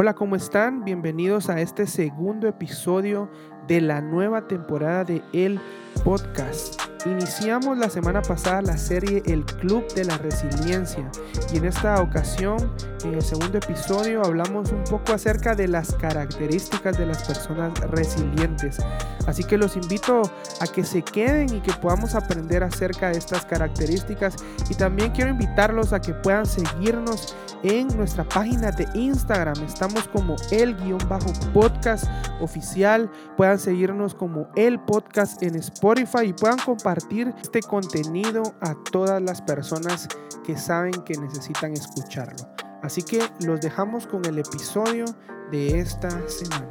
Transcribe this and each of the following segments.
Hola, ¿cómo están? Bienvenidos a este segundo episodio de la nueva temporada de El Podcast. Iniciamos la semana pasada la serie El Club de la Resiliencia y en esta ocasión, en el segundo episodio, hablamos un poco acerca de las características de las personas resilientes. Así que los invito a que se queden y que podamos aprender acerca de estas características y también quiero invitarlos a que puedan seguirnos en nuestra página de Instagram. Estamos como el guion bajo podcast oficial. Puedan seguirnos como el podcast en Spotify y puedan compartir este contenido a todas las personas que saben que necesitan escucharlo. Así que los dejamos con el episodio de esta semana.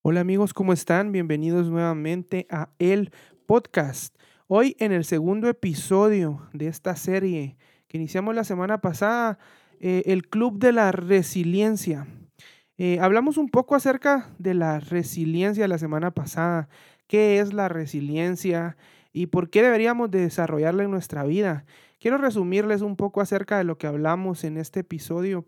Hola amigos, ¿cómo están? Bienvenidos nuevamente a el podcast. Hoy en el segundo episodio de esta serie iniciamos la semana pasada, eh, el Club de la Resiliencia. Eh, hablamos un poco acerca de la resiliencia la semana pasada, qué es la resiliencia y por qué deberíamos de desarrollarla en nuestra vida. Quiero resumirles un poco acerca de lo que hablamos en este episodio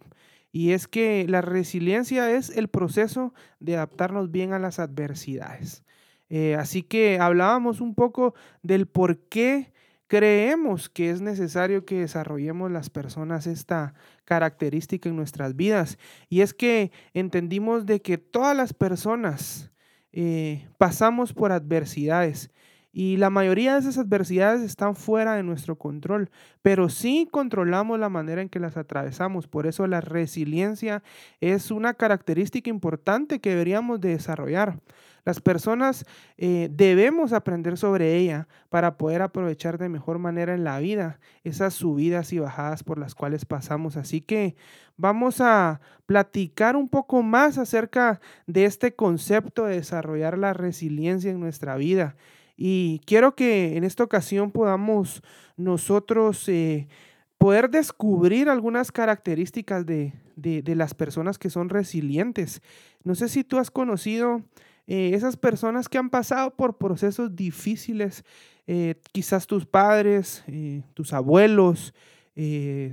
y es que la resiliencia es el proceso de adaptarnos bien a las adversidades. Eh, así que hablábamos un poco del por qué Creemos que es necesario que desarrollemos las personas esta característica en nuestras vidas y es que entendimos de que todas las personas eh, pasamos por adversidades y la mayoría de esas adversidades están fuera de nuestro control, pero sí controlamos la manera en que las atravesamos. Por eso la resiliencia es una característica importante que deberíamos de desarrollar. Las personas eh, debemos aprender sobre ella para poder aprovechar de mejor manera en la vida esas subidas y bajadas por las cuales pasamos. Así que vamos a platicar un poco más acerca de este concepto de desarrollar la resiliencia en nuestra vida. Y quiero que en esta ocasión podamos nosotros eh, poder descubrir algunas características de, de, las personas que son resilientes. No sé si tú has conocido eh, esas personas que han pasado por procesos difíciles, eh, quizás tus padres, tus abuelos,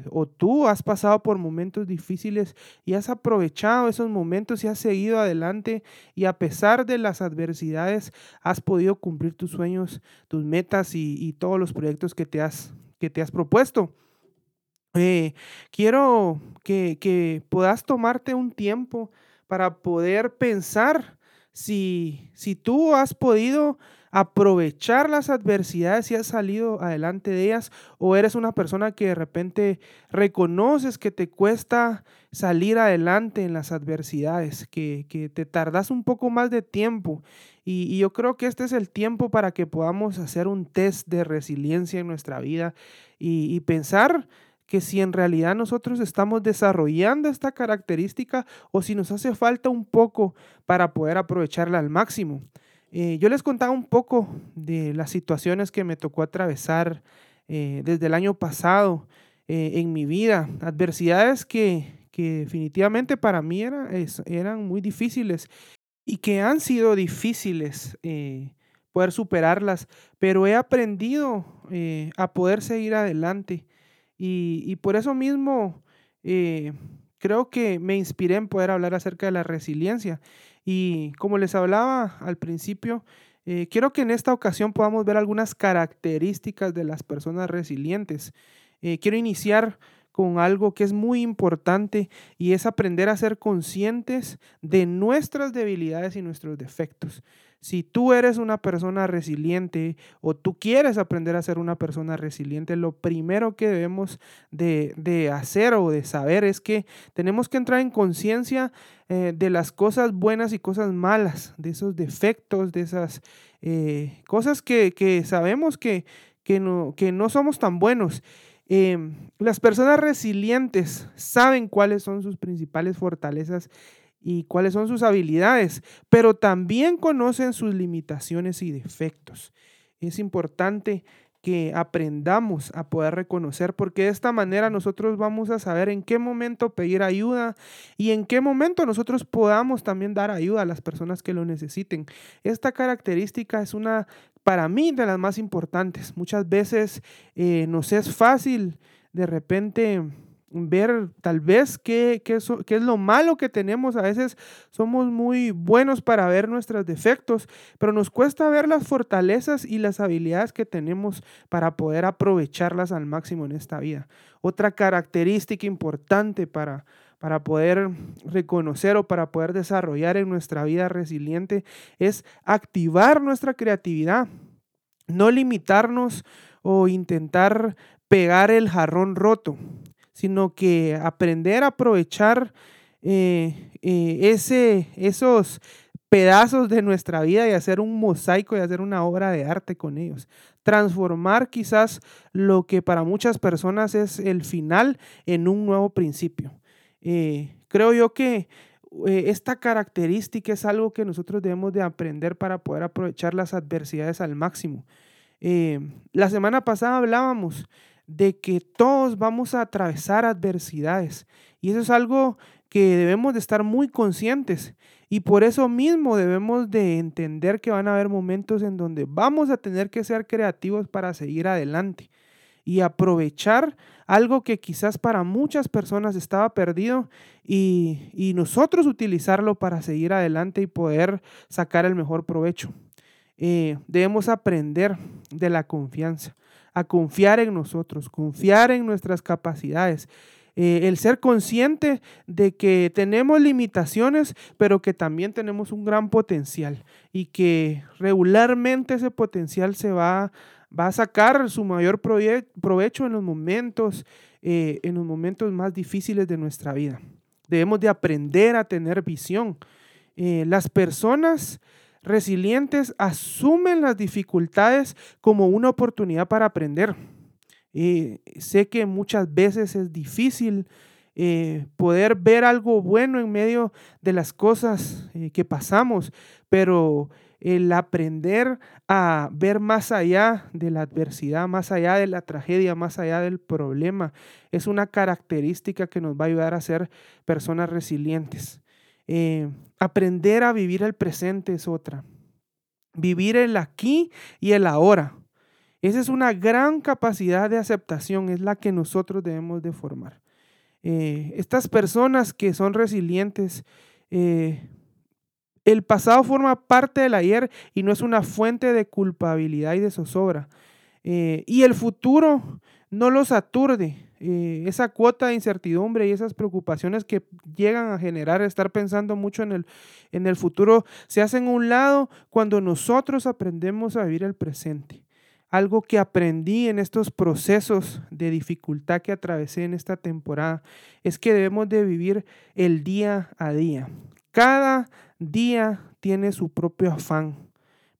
o tú has pasado por momentos difíciles y has aprovechado esos momentos y has seguido adelante y a pesar de las adversidades has podido cumplir tus sueños, tus metas y, todos los proyectos que te has, que te has propuesto. quiero que, que puedas tomarte un tiempo para poder pensar si, si tú has podido aprovechar las adversidades y has salido adelante de ellas, o eres una persona que de repente reconoces que te cuesta salir adelante en las adversidades, que, que te tardas un poco más de tiempo. Y, yo creo que este es el tiempo para que podamos hacer un test de resiliencia en nuestra vida y pensar que si en realidad nosotros estamos desarrollando esta característica o si nos hace falta un poco para poder aprovecharla al máximo. Eh, yo les contaba un poco de las situaciones que me tocó atravesar eh, desde el año pasado eh, en mi vida, adversidades que, que definitivamente para mí eran muy difíciles y que han sido difíciles poder superarlas, pero he aprendido a poder seguir adelante y, por eso mismo creo que me inspiré en poder hablar acerca de la resiliencia. Y como les hablaba al principio, eh, quiero que en esta ocasión podamos ver algunas características de las personas resilientes. Eh, quiero iniciar con algo que es muy importante y es aprender a ser conscientes de nuestras debilidades y nuestros defectos. Si tú eres una persona resiliente o tú quieres aprender a ser una persona resiliente, lo primero que debemos de, hacer o de saber es que tenemos que entrar en conciencia eh, de las cosas buenas y cosas malas, de esos defectos, de esas eh, cosas que, sabemos que, que, no, que no somos tan buenos. Em, las personas resilientes saben cuáles son sus principales fortalezas y cuáles son sus habilidades, pero también conocen sus limitaciones y defectos. Es importante que aprendamos a poder reconocer, porque de esta manera nosotros vamos a saber en qué momento pedir ayuda y en qué momento nosotros podamos también dar ayuda a las personas que lo necesiten. Esta característica es una, para mí, de las más importantes. Muchas veces eh, nos es fácil de repente ver tal vez qué, qué, es lo malo que tenemos. A veces somos muy buenos para ver nuestros defectos, pero nos cuesta ver las fortalezas y las habilidades que tenemos para poder aprovecharlas al máximo en esta vida. Otra característica importante para, para poder reconocer o para poder desarrollar en nuestra vida resiliente es activar nuestra creatividad, no limitarnos o intentar pegar el jarrón roto sino que aprender a aprovechar eh, eh, ese, esos pedazos de nuestra vida y hacer un mosaico y hacer una obra de arte con ellos. Transformar quizás lo que para muchas personas es el final en un nuevo principio. Eh, creo yo que esta característica es algo que nosotros debemos de aprender para poder aprovechar las adversidades al máximo. la semana pasada hablábamos de que todos vamos a atravesar adversidades. Y eso es algo que debemos de estar muy conscientes. Y por eso mismo debemos de entender que van a haber momentos en donde vamos a tener que ser creativos para seguir adelante y aprovechar algo que quizás para muchas personas estaba perdido y, nosotros utilizarlo para seguir adelante y poder sacar el mejor provecho. Eh, debemos aprender de la confianza a confiar en nosotros, confiar en nuestras capacidades. Eh, el ser consciente de que tenemos limitaciones, pero que también tenemos un gran potencial y que regularmente ese potencial se va, va a sacar su mayor provecho en los momentos, eh, en los momentos más difíciles de nuestra vida. Debemos de aprender a tener visión. Eh, las personas resilientes asumen las dificultades como una oportunidad para aprender. Eh, sé que muchas veces es difícil eh, poder ver algo bueno en medio de las cosas eh, que pasamos, pero el aprender a ver más allá de la adversidad, más allá de la tragedia, más allá del problema, es una característica que nos va a ayudar a ser personas resilientes. Eh, aprender a vivir el presente es otra. Vivir el aquí y el ahora. Esa es una gran capacidad de aceptación, es la que nosotros debemos de formar. Eh, estas personas que son resilientes, eh, el pasado forma parte del ayer y no es una fuente de culpabilidad y de zozobra. y el futuro no los aturde. Eh, esa cuota de incertidumbre y esas preocupaciones que llegan a generar estar pensando mucho en el, en el futuro se hacen a un lado cuando nosotros aprendemos a vivir el presente. Algo que aprendí en estos procesos de dificultad que atravesé en esta temporada es que debemos de vivir el día a día. Cada día tiene su propio afán.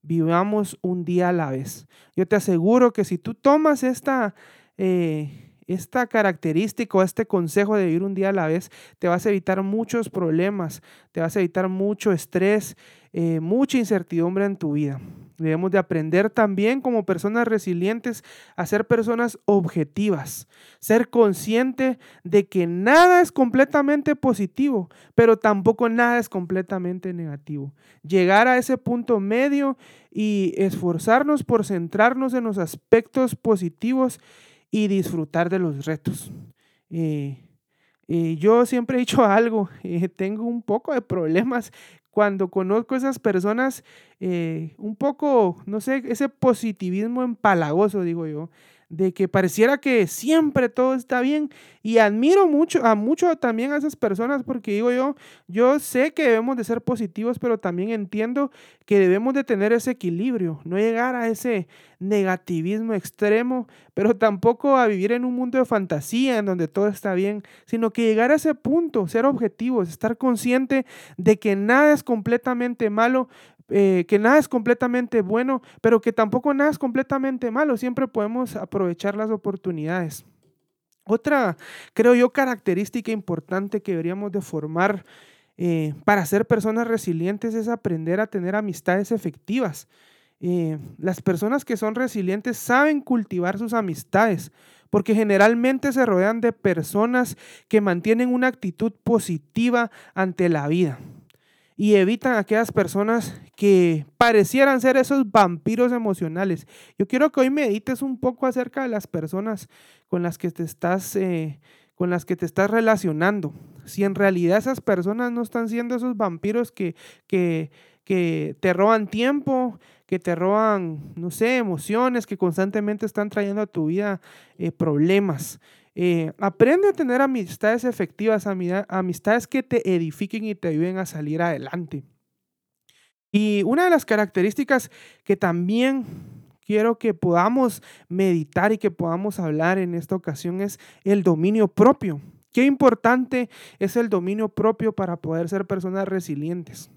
Vivamos un día a la vez. Yo te aseguro que si tú tomas esta... Eh, esta característica o este consejo de vivir un día a la vez te vas a evitar muchos problemas, te vas a evitar mucho estrés, eh, mucha incertidumbre en tu vida. Debemos de aprender también como personas resilientes a ser personas objetivas, ser consciente de que nada es completamente positivo, pero tampoco nada es completamente negativo. Llegar a ese punto medio y esforzarnos por centrarnos en los aspectos positivos y disfrutar de los retos. Eh, eh, yo siempre he dicho algo, eh, tengo un poco de problemas cuando conozco a esas personas, un poco, no sé, ese positivismo empalagoso, digo yo, de que pareciera que siempre todo está bien. Y admiro mucho a mucho también a esas personas porque digo yo, yo sé que debemos de ser positivos, pero también entiendo que debemos de tener ese equilibrio, no llegar a ese negativismo extremo, pero tampoco a vivir en un mundo de fantasía en donde todo está bien, sino que llegar a ese punto, ser objetivos, estar consciente de que nada es completamente malo, eh, que nada es completamente bueno, pero que tampoco nada es completamente malo. Siempre podemos aprovechar las oportunidades. Otra, creo yo, característica importante que deberíamos de formar eh, para ser personas resilientes es aprender a tener amistades efectivas. Eh, las personas que son resilientes saben cultivar sus amistades porque generalmente se rodean de personas que mantienen una actitud positiva ante la vida y evitan aquellas personas que parecieran ser esos vampiros emocionales. Yo quiero que hoy medites un poco acerca de las personas con las que te estás, eh, con las que te estás relacionando. Si en realidad esas personas no están siendo esos vampiros que, que, que te roban tiempo, que te roban, no sé, emociones, que constantemente están trayendo a tu vida eh, problemas. Eh, aprende a tener amistades efectivas, amistades que te edifiquen y te ayuden a salir adelante. Y una de las características que también quiero que podamos meditar y que podamos hablar en esta ocasión es el dominio propio. Qué importante es el dominio propio para poder ser personas resilientes.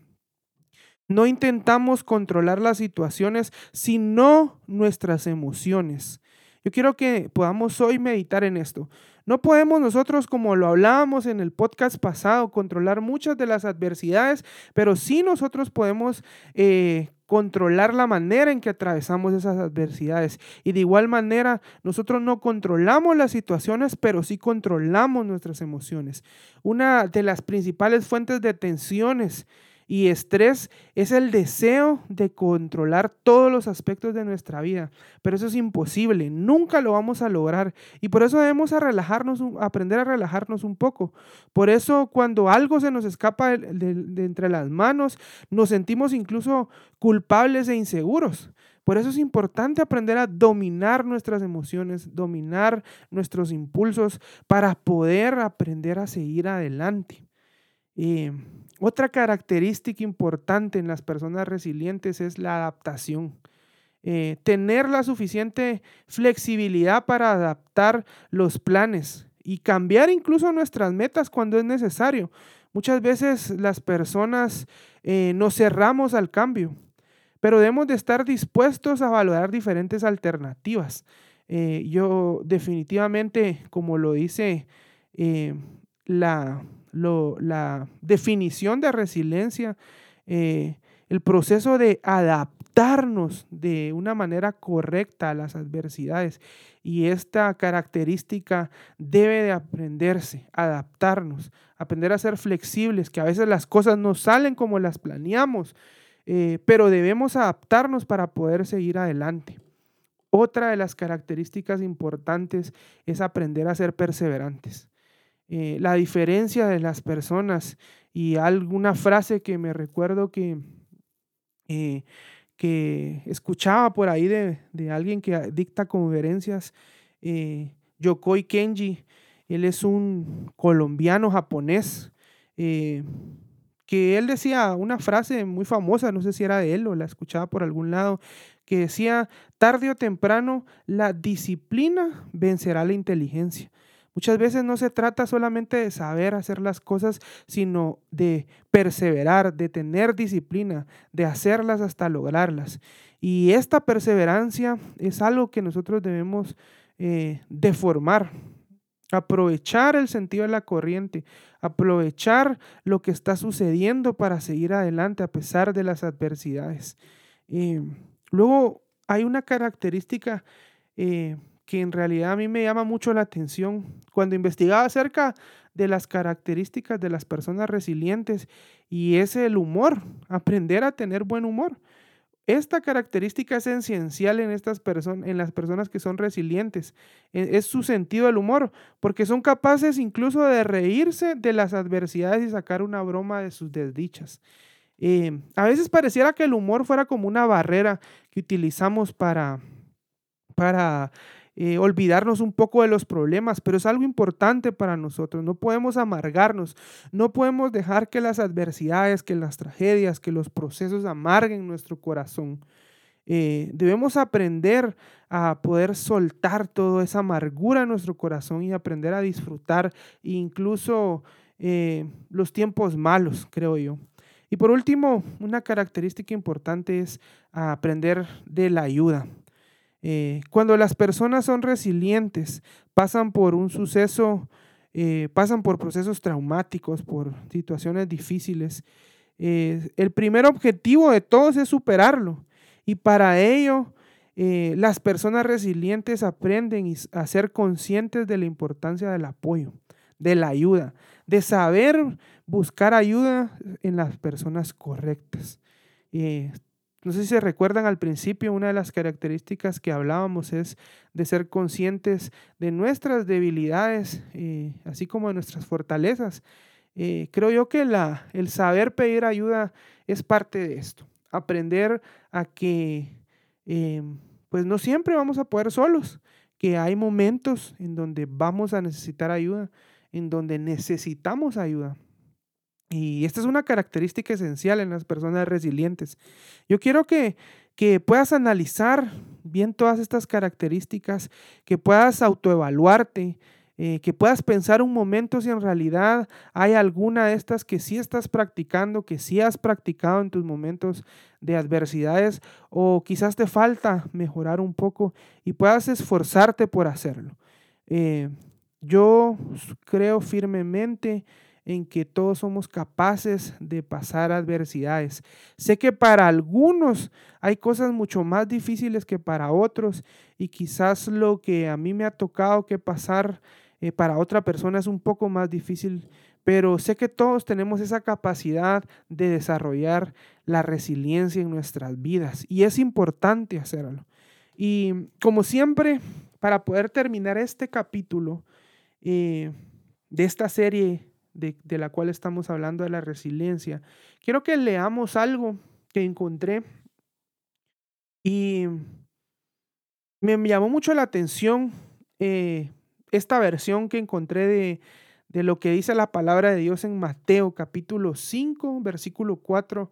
No intentamos controlar las situaciones, sino nuestras emociones. Yo quiero que podamos hoy meditar en esto. No podemos nosotros, como lo hablábamos en el podcast pasado, controlar muchas de las adversidades, pero sí nosotros podemos eh, controlar la manera en que atravesamos esas adversidades. Y de igual manera, nosotros no controlamos las situaciones, pero sí controlamos nuestras emociones. Una de las principales fuentes de tensiones y estrés es el deseo de controlar todos los aspectos de nuestra vida. Pero eso es imposible, nunca lo vamos a lograr. Y por eso debemos a relajarnos, aprender a relajarnos un poco. Por eso cuando algo se nos escapa de, entre las manos, nos sentimos incluso culpables e inseguros. Por eso es importante aprender a dominar nuestras emociones, dominar nuestros impulsos para poder aprender a seguir adelante. Otra característica importante en las personas resilientes es la adaptación. Eh, tener la suficiente flexibilidad para adaptar los planes y cambiar incluso nuestras metas cuando es necesario. Muchas veces las personas eh, nos cerramos al cambio, pero debemos de estar dispuestos a valorar diferentes alternativas. Eh, yo definitivamente, como lo dice la, la definición de resiliencia, eh, el proceso de adaptarnos de una manera correcta a las adversidades. Y esta característica debe de aprenderse, adaptarnos, aprender a ser flexibles, que a veces las cosas no salen como las planeamos, eh, pero debemos adaptarnos para poder seguir adelante. Otra de las características importantes es aprender a ser perseverantes. Eh, la diferencia de las personas y alguna frase que me recuerdo que, eh, que escuchaba por ahí de, alguien que dicta conferencias, eh, Yokoi Kenji, él es un colombiano japonés, que él decía una frase muy famosa, no sé si era de él o la escuchaba por algún lado, que decía, tarde o temprano, la disciplina vencerá la inteligencia. Muchas veces no se trata solamente de saber hacer las cosas, sino de perseverar, de tener disciplina, de hacerlas hasta lograrlas. Y esta perseverancia es algo que nosotros debemos eh, deformar, aprovechar el sentido de la corriente, aprovechar lo que está sucediendo para seguir adelante a pesar de las adversidades. Eh, luego hay una característica eh, que en realidad a mí me llama mucho la atención. Cuando investigaba acerca de las características de las personas resilientes y es el humor, aprender a tener buen humor. Esta característica es esencial en, estas en las personas que son resilientes. E, es su sentido del humor, porque son capaces incluso de reírse de las adversidades y sacar una broma de sus desdichas. Eh, a veces pareciera que el humor fuera como una barrera que utilizamos para, para eh, olvidarnos un poco de los problemas, pero es algo importante para nosotros. No podemos amargarnos, no podemos dejar que las adversidades, que las tragedias, que los procesos amarguen nuestro corazón. Eh, debemos aprender a poder soltar toda esa amargura en nuestro corazón y aprender a disfrutar incluso eh, los tiempos malos, creo yo. Y por último, una característica importante es aprender de la ayuda. Eh, cuando las personas son resilientes, pasan por un suceso, eh, pasan por procesos traumáticos, por situaciones difíciles, eh, el primer objetivo de todos es superarlo. Y para ello, las personas resilientes aprenden a ser conscientes de la importancia del apoyo, de la ayuda, de saber buscar ayuda en las personas correctas no sé si se recuerdan al principio, una de las características que hablábamos es de ser conscientes de nuestras debilidades, eh, así como de nuestras fortalezas. Eh, creo yo que la, el saber pedir ayuda es parte de esto. Aprender a que eh, pues no siempre vamos a poder solos, que hay momentos en donde vamos a necesitar ayuda, en donde necesitamos ayuda. Y esta es una característica esencial en las personas resilientes. Yo quiero que, que puedas analizar bien todas estas características, que puedas autoevaluarte, eh, que puedas pensar un momento si en realidad hay alguna de estas que sí estás practicando, que sí has practicado en tus momentos de adversidades o quizás te falta mejorar un poco y puedas esforzarte por hacerlo. Eh, yo creo firmemente en que todos somos capaces de pasar adversidades. Sé que para algunos hay cosas mucho más difíciles que para otros y quizás lo que a mí me ha tocado que pasar eh, para otra persona es un poco más difícil, pero sé que todos tenemos esa capacidad de desarrollar la resiliencia en nuestras vidas y es importante hacerlo. Y como siempre, para poder terminar este capítulo eh, de esta serie de, la cual estamos hablando de la resiliencia, quiero que leamos algo que encontré y me llamó mucho la atención eh, esta versión que encontré de, de, lo que dice la palabra de Dios en Mateo capítulo 5, versículo 4.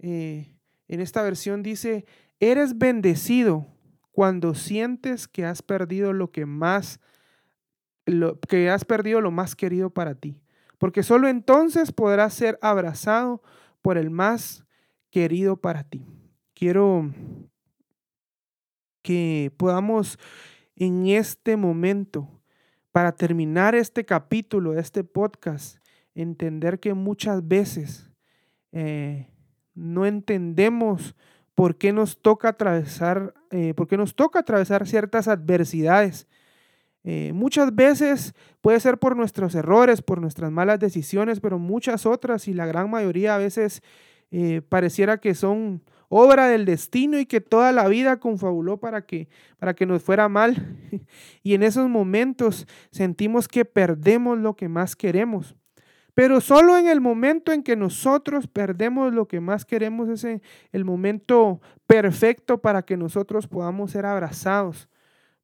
Eh, en esta versión dice, eres bendecido cuando sientes que has perdido lo que más, lo, que has perdido lo más querido para ti porque solo entonces podrás ser abrazado por el más querido para ti. Quiero que podamos en este momento, para terminar este capítulo este podcast, entender que muchas veces eh, no entendemos por qué nos toca atravesar, eh, por qué nos toca atravesar ciertas adversidades eh, muchas veces puede ser por nuestros errores, por nuestras malas decisiones, pero muchas otras y la gran mayoría a veces eh, pareciera que son obra del destino y que toda la vida confabuló para que, para que nos fuera mal. Y en esos momentos sentimos que perdemos lo que más queremos. Pero solo en el momento en que nosotros perdemos lo que más queremos es el momento perfecto para que nosotros podamos ser abrazados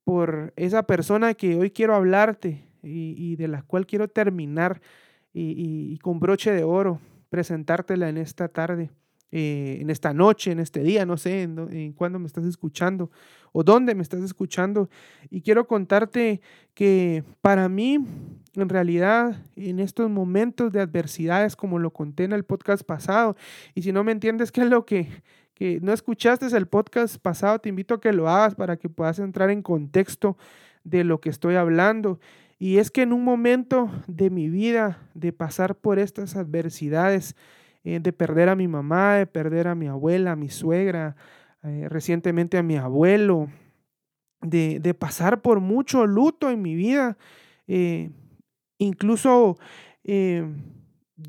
por esa persona que hoy quiero hablarte y, de la cual quiero terminar y, con broche de oro presentártela en esta tarde, eh, en esta noche, en este día, no sé en, en cuándo me estás escuchando o dónde me estás escuchando. Y quiero contarte que para mí, en realidad, en estos momentos de adversidades, como lo conté en el podcast pasado, y si no me entiendes qué es lo que que no escuchaste el podcast pasado, te invito a que lo hagas para que puedas entrar en contexto de lo que estoy hablando. Y es que en un momento de mi vida, de pasar por estas adversidades, eh, de perder a mi mamá, de perder a mi abuela, a mi suegra, eh, recientemente a mi abuelo, de, pasar por mucho luto en mi vida, eh, incluso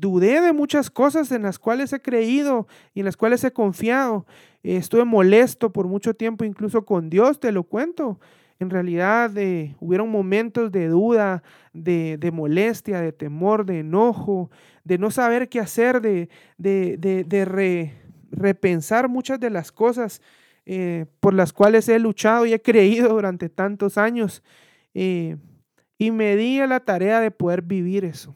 dudé de muchas cosas en las cuales he creído y en las cuales he confiado. estuve molesto por mucho tiempo, incluso con Dios, te lo cuento. En realidad eh, hubieron momentos de duda, de, molestia, de temor, de enojo, de no saber qué hacer, de, de, repensar muchas de las cosas eh, por las cuales he luchado y he creído durante tantos años. Eh, y me di a la tarea de poder vivir eso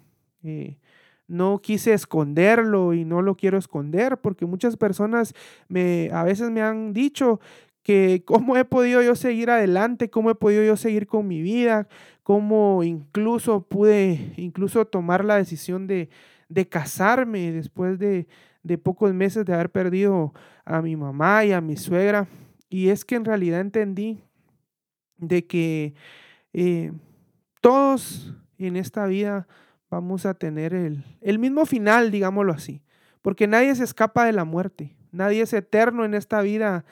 no quise esconderlo y no lo quiero esconder porque muchas personas me a veces me han dicho que cómo he podido yo seguir adelante, cómo he podido yo seguir con mi vida, cómo incluso pude incluso tomar la decisión de, de casarme después de, de, pocos meses de haber perdido a mi mamá y a mi suegra. Y es que en realidad entendí de que eh, todos en esta vida vamos a tener el, mismo final, digámoslo así, porque nadie se escapa de la muerte, nadie es eterno en esta vida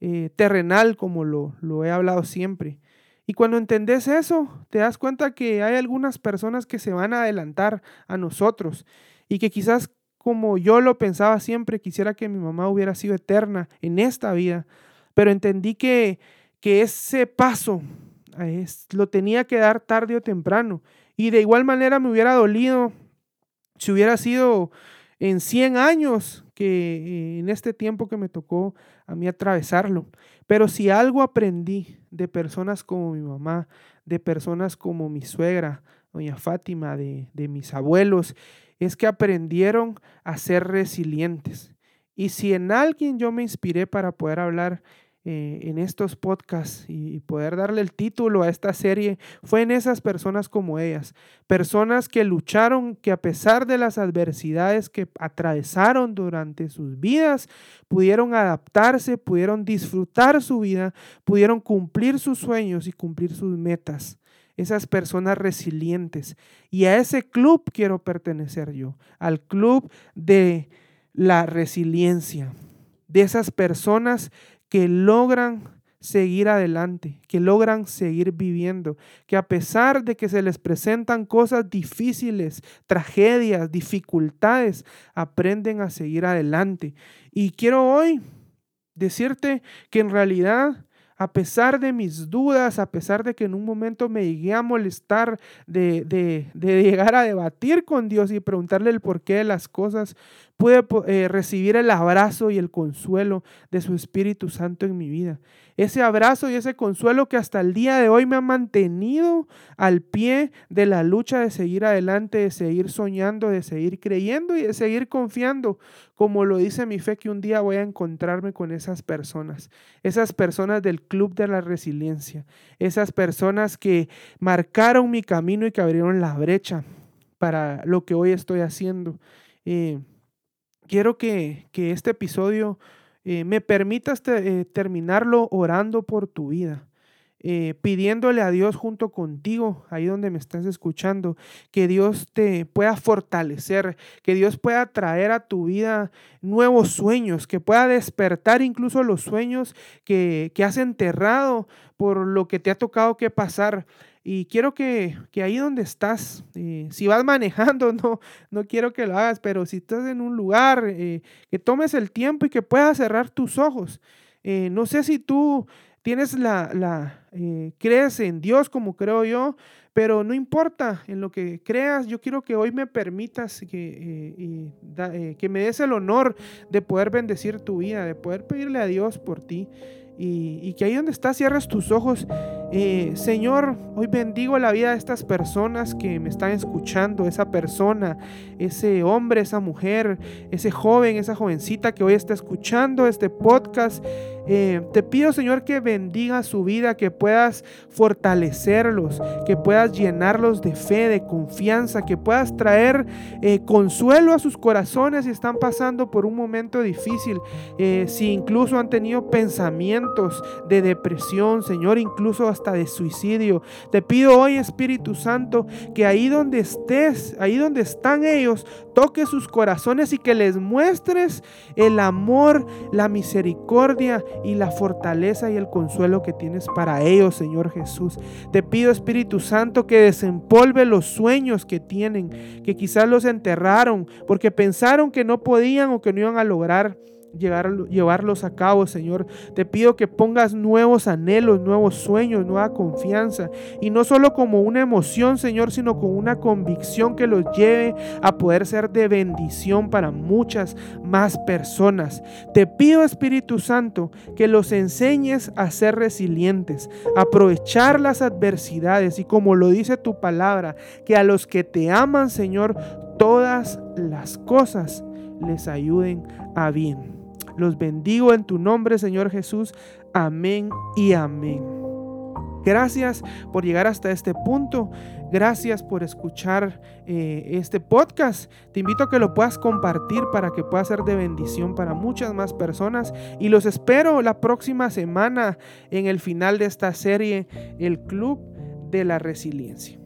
eh, terrenal como lo, lo he hablado siempre. Y cuando entendés eso, te das cuenta que hay algunas personas que se van a adelantar a nosotros y que quizás como yo lo pensaba siempre, quisiera que mi mamá hubiera sido eterna en esta vida, pero entendí que, que ese paso lo tenía que dar tarde o temprano. Y de igual manera me hubiera dolido si hubiera sido en 100 años que eh, en este tiempo que me tocó a mí atravesarlo. Pero si algo aprendí de personas como mi mamá, de personas como mi suegra, doña Fátima, de, de mis abuelos, es que aprendieron a ser resilientes. Y si en alguien yo me inspiré para poder hablar eh, en estos podcasts y, poder darle el título a esta serie fue en esas personas como ellas, personas que lucharon, que a pesar de las adversidades que atravesaron durante sus vidas, pudieron adaptarse, pudieron disfrutar su vida, pudieron cumplir sus sueños y cumplir sus metas esas personas resilientes. Y a ese club quiero pertenecer yo, al club de la resiliencia, de esas personas que logran seguir adelante, que logran seguir viviendo, que a pesar de que se les presentan cosas difíciles, tragedias, dificultades, aprenden a seguir adelante. Y quiero hoy decirte que en realidad a pesar de mis dudas, a pesar de que en un momento me llegué a molestar de, de, llegar a debatir con Dios y preguntarle el porqué de las cosas, pude eh, recibir el abrazo y el consuelo de su Espíritu Santo en mi vida ese abrazo y ese consuelo que hasta el día de hoy me ha mantenido al pie de la lucha de seguir adelante, de seguir soñando, de seguir creyendo y de seguir confiando, como lo dice mi fe, que un día voy a encontrarme con esas personas, esas personas del Club de la Resiliencia, esas personas que marcaron mi camino y que abrieron la brecha para lo que hoy estoy haciendo. Eh, quiero que, que este episodio eh, me permitas eh, terminarlo orando por tu vida. Eh, pidiéndole a Dios junto contigo, ahí donde me estás escuchando, que Dios te pueda fortalecer, que Dios pueda traer a tu vida nuevos sueños, que pueda despertar incluso los sueños que, que has enterrado por lo que te ha tocado que pasar. Y quiero que, ahí donde estás, eh, si vas manejando, no, no quiero que lo hagas, pero si estás en un lugar, eh, que tomes el tiempo y que puedas cerrar tus ojos. Eh, no sé si tú tienes la, la crees en Dios como creo yo, pero no importa en lo que creas, yo quiero que hoy me permitas que, que me des el honor de poder bendecir tu vida, de poder pedirle a Dios por ti. Y, que ahí donde estás cierres tus ojos. Eh, Señor, hoy bendigo la vida de estas personas que me están escuchando, esa persona, ese hombre, esa mujer, ese joven, esa jovencita que hoy está escuchando este podcast. Eh, te pido, Señor, que bendiga su vida, que puedas fortalecerlos, que puedas llenarlos de fe, de confianza, que puedas traer eh, consuelo a sus corazones si están pasando por un momento difícil, si incluso han tenido pensamientos de depresión, Señor, incluso hasta de suicidio. Te pido hoy, Espíritu Santo, que ahí donde estés, ahí donde están ellos, toque sus corazones y que les muestres el amor, la misericordia y la fortaleza y el consuelo que tienes para ellos, Señor Jesús. Te pido, Espíritu Santo, que desempolve los sueños que tienen, que quizás los enterraron porque pensaron que no podían o que no iban a lograr llevarlos a cabo, Señor. Te pido que pongas nuevos anhelos, nuevos sueños, nueva confianza. Y no solo como una emoción, Señor, sino con una convicción que los lleve a poder ser de bendición para muchas más personas. Te pido, Espíritu Santo, que los enseñes a ser resilientes, aprovechar las adversidades y como lo dice tu palabra, que a los que te aman, Señor, todas las cosas les ayuden a bien. Los bendigo en tu nombre, Señor Jesús. Amén y amén. Gracias por llegar hasta este punto. Gracias por escuchar eh, este podcast. Te invito a que lo puedas compartir para que pueda ser de bendición para muchas más personas. Y los espero la próxima semana en el final de esta serie, El Club de la Resiliencia.